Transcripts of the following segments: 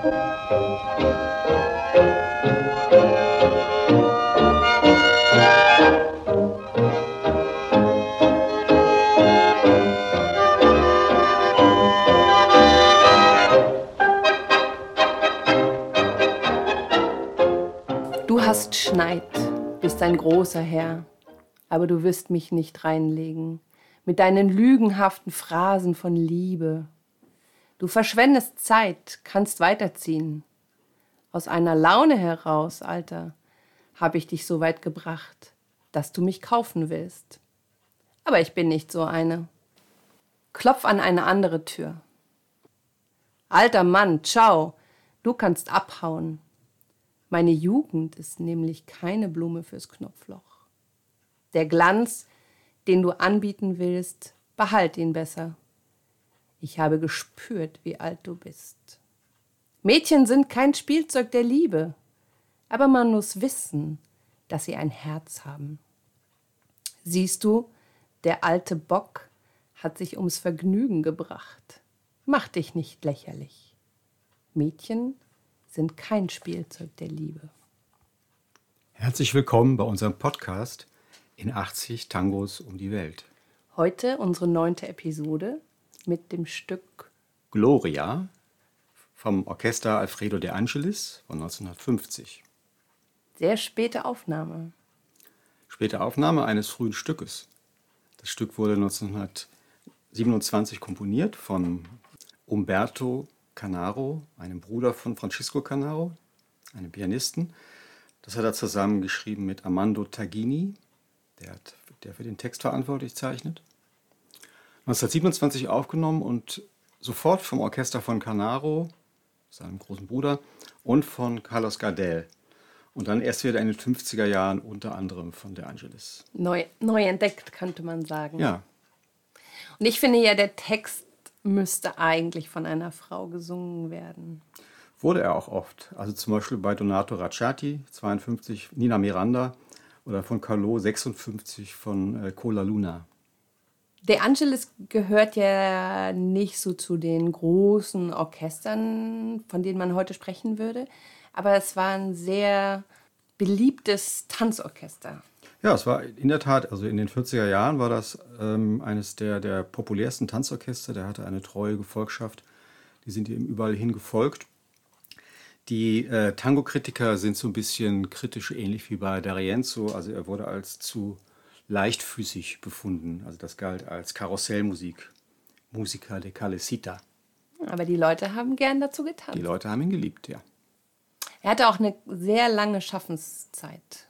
Du hast Schneid, bist ein großer Herr, aber du wirst mich nicht reinlegen mit deinen lügenhaften Phrasen von Liebe. Du verschwendest Zeit, kannst weiterziehen. Aus einer Laune heraus, Alter, habe ich dich so weit gebracht, dass du mich kaufen willst. Aber ich bin nicht so eine. Klopf an eine andere Tür. Alter Mann, ciao, du kannst abhauen. Meine Jugend ist nämlich keine Blume fürs Knopfloch. Der Glanz, den du anbieten willst, behalt ihn besser. Ich habe gespürt, wie alt du bist. Mädchen sind kein Spielzeug der Liebe, aber man muss wissen, dass sie ein Herz haben. Siehst du, der alte Bock hat sich ums Vergnügen gebracht. Mach dich nicht lächerlich. Mädchen sind kein Spielzeug der Liebe. Herzlich willkommen bei unserem Podcast in 80 Tangos um die Welt. Heute unsere neunte Episode mit dem Stück Gloria vom Orchester Alfredo de Angelis von 1950. Sehr späte Aufnahme. Späte Aufnahme eines frühen Stückes. Das Stück wurde 1927 komponiert von Umberto Canaro, einem Bruder von Francisco Canaro, einem Pianisten. Das hat er zusammen geschrieben mit Armando Tagini, der, hat, der für den Text verantwortlich zeichnet. 1927 aufgenommen und sofort vom Orchester von Canaro, seinem großen Bruder, und von Carlos Gardel. Und dann erst wieder in den 50er Jahren unter anderem von De Angelis. Neu, neu entdeckt, könnte man sagen. Ja. Und ich finde ja, der Text müsste eigentlich von einer Frau gesungen werden. Wurde er auch oft. Also zum Beispiel bei Donato Racciati, 52, Nina Miranda oder von Carlo, 56 von äh, Cola Luna. De Angelis gehört ja nicht so zu den großen Orchestern, von denen man heute sprechen würde, aber es war ein sehr beliebtes Tanzorchester. Ja, es war in der Tat, also in den 40er Jahren war das ähm, eines der, der populärsten Tanzorchester. Der hatte eine treue Gefolgschaft. Die sind ihm überall hin gefolgt. Die äh, Tango-Kritiker sind so ein bisschen kritisch, ähnlich wie bei D'Arienzo. Also er wurde als zu leichtfüßig befunden. Also das galt als Karussellmusik. Musica de Calecita. Aber die Leute haben gern dazu getanzt. Die Leute haben ihn geliebt, ja. Er hatte auch eine sehr lange Schaffenszeit.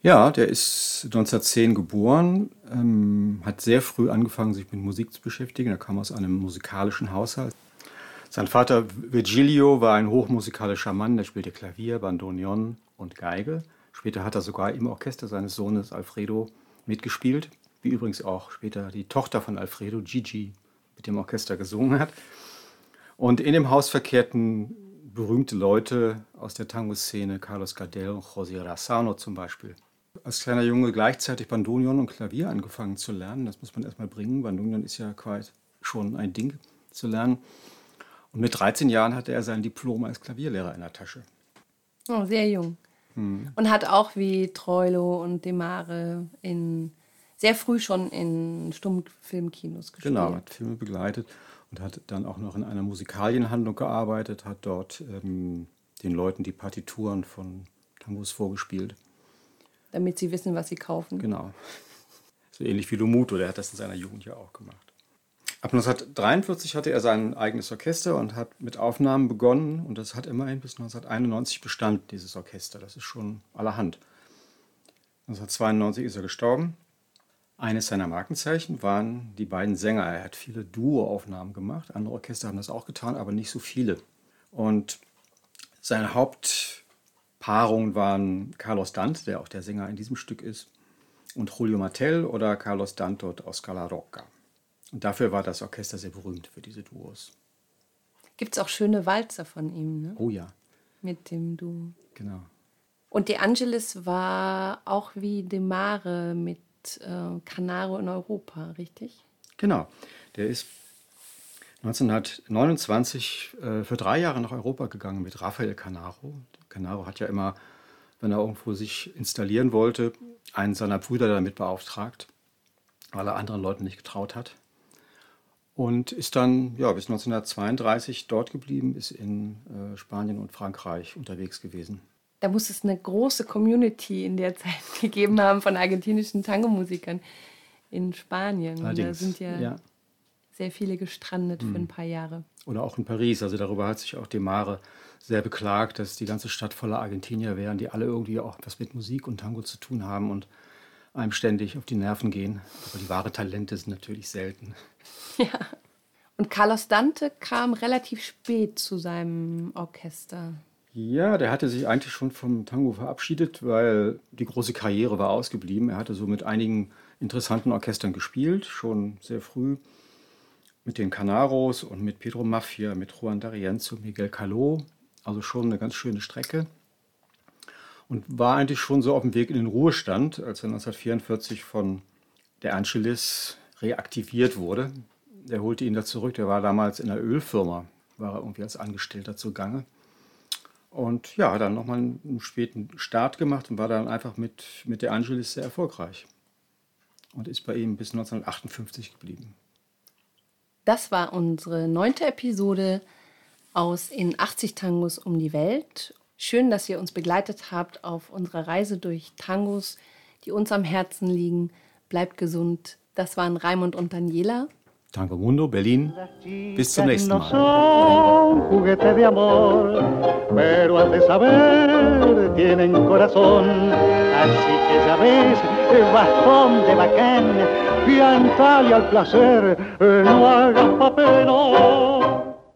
Ja, der ist 1910 geboren, ähm, hat sehr früh angefangen, sich mit Musik zu beschäftigen. Er kam aus einem musikalischen Haushalt. Sein Vater Virgilio war ein hochmusikalischer Mann, der spielte Klavier, Bandoneon und Geige. Später hat er sogar im Orchester seines Sohnes Alfredo mitgespielt, wie übrigens auch später die Tochter von Alfredo, Gigi, mit dem Orchester gesungen hat. Und in dem Haus verkehrten berühmte Leute aus der Tango-Szene, Carlos Gardel und José Razzano zum Beispiel als kleiner Junge gleichzeitig Bandonion und Klavier angefangen zu lernen. Das muss man erstmal bringen. Bandonion ist ja quasi schon ein Ding zu lernen. Und mit 13 Jahren hatte er sein Diplom als Klavierlehrer in der Tasche. Oh, sehr jung. Und hat auch wie Troilo und Demare in sehr früh schon in Stummfilmkinos gespielt. Genau, hat Filme begleitet und hat dann auch noch in einer Musikalienhandlung gearbeitet, hat dort ähm, den Leuten die Partituren von Tangos vorgespielt damit sie wissen, was sie kaufen. Genau. So ähnlich wie Lumuto, der hat das in seiner Jugend ja auch gemacht. Ab 1943 hatte er sein eigenes Orchester und hat mit Aufnahmen begonnen. Und das hat immerhin bis 1991 bestanden, dieses Orchester. Das ist schon allerhand. 1992 ist er gestorben. Eines seiner Markenzeichen waren die beiden Sänger. Er hat viele Duo-Aufnahmen gemacht. Andere Orchester haben das auch getan, aber nicht so viele. Und seine Haupt Paarungen waren Carlos Dant, der auch der Sänger in diesem Stück ist, und Julio Martel oder Carlos Dantot aus Scala Rocca. Und dafür war das Orchester sehr berühmt für diese Duos. Gibt es auch schöne Walzer von ihm, ne? Oh ja. Mit dem Du. Genau. Und De Angelis war auch wie De Mare mit äh, Canaro in Europa, richtig? Genau. Der ist 1929 äh, für drei Jahre nach Europa gegangen mit Rafael Canaro. Canaro hat ja immer, wenn er irgendwo sich installieren wollte, einen seiner Brüder damit beauftragt, weil er anderen Leuten nicht getraut hat. Und ist dann ja, bis 1932 dort geblieben, ist in äh, Spanien und Frankreich unterwegs gewesen. Da muss es eine große Community in der Zeit gegeben haben von argentinischen Tango-Musikern in Spanien. Allerdings, da sind ja, ja sehr viele gestrandet für ein paar Jahre. Oder auch in Paris. Also darüber hat sich auch Demare sehr beklagt, dass die ganze Stadt voller Argentinier wären, die alle irgendwie auch was mit Musik und Tango zu tun haben und einem ständig auf die Nerven gehen. Aber die wahre Talente sind natürlich selten. Ja. Und Carlos Dante kam relativ spät zu seinem Orchester. Ja, der hatte sich eigentlich schon vom Tango verabschiedet, weil die große Karriere war ausgeblieben. Er hatte so mit einigen interessanten Orchestern gespielt, schon sehr früh mit den Canaros und mit Pedro Mafia, mit Juan D'Arienzo, Miguel Caló. Also schon eine ganz schöne Strecke. Und war eigentlich schon so auf dem Weg in den Ruhestand, als er 1944 von der Angelis reaktiviert wurde. Der holte ihn da zurück. Der war damals in einer Ölfirma, war er irgendwie als Angestellter zugange. Und ja, dann nochmal einen späten Start gemacht und war dann einfach mit, mit der Angelis sehr erfolgreich. Und ist bei ihm bis 1958 geblieben. Das war unsere neunte Episode aus In 80 Tangos um die Welt. Schön, dass ihr uns begleitet habt auf unserer Reise durch Tangos, die uns am Herzen liegen. Bleibt gesund. Das waren Raimund und Daniela. Tango Mundo, Berlin. Bis zum nächsten Mal.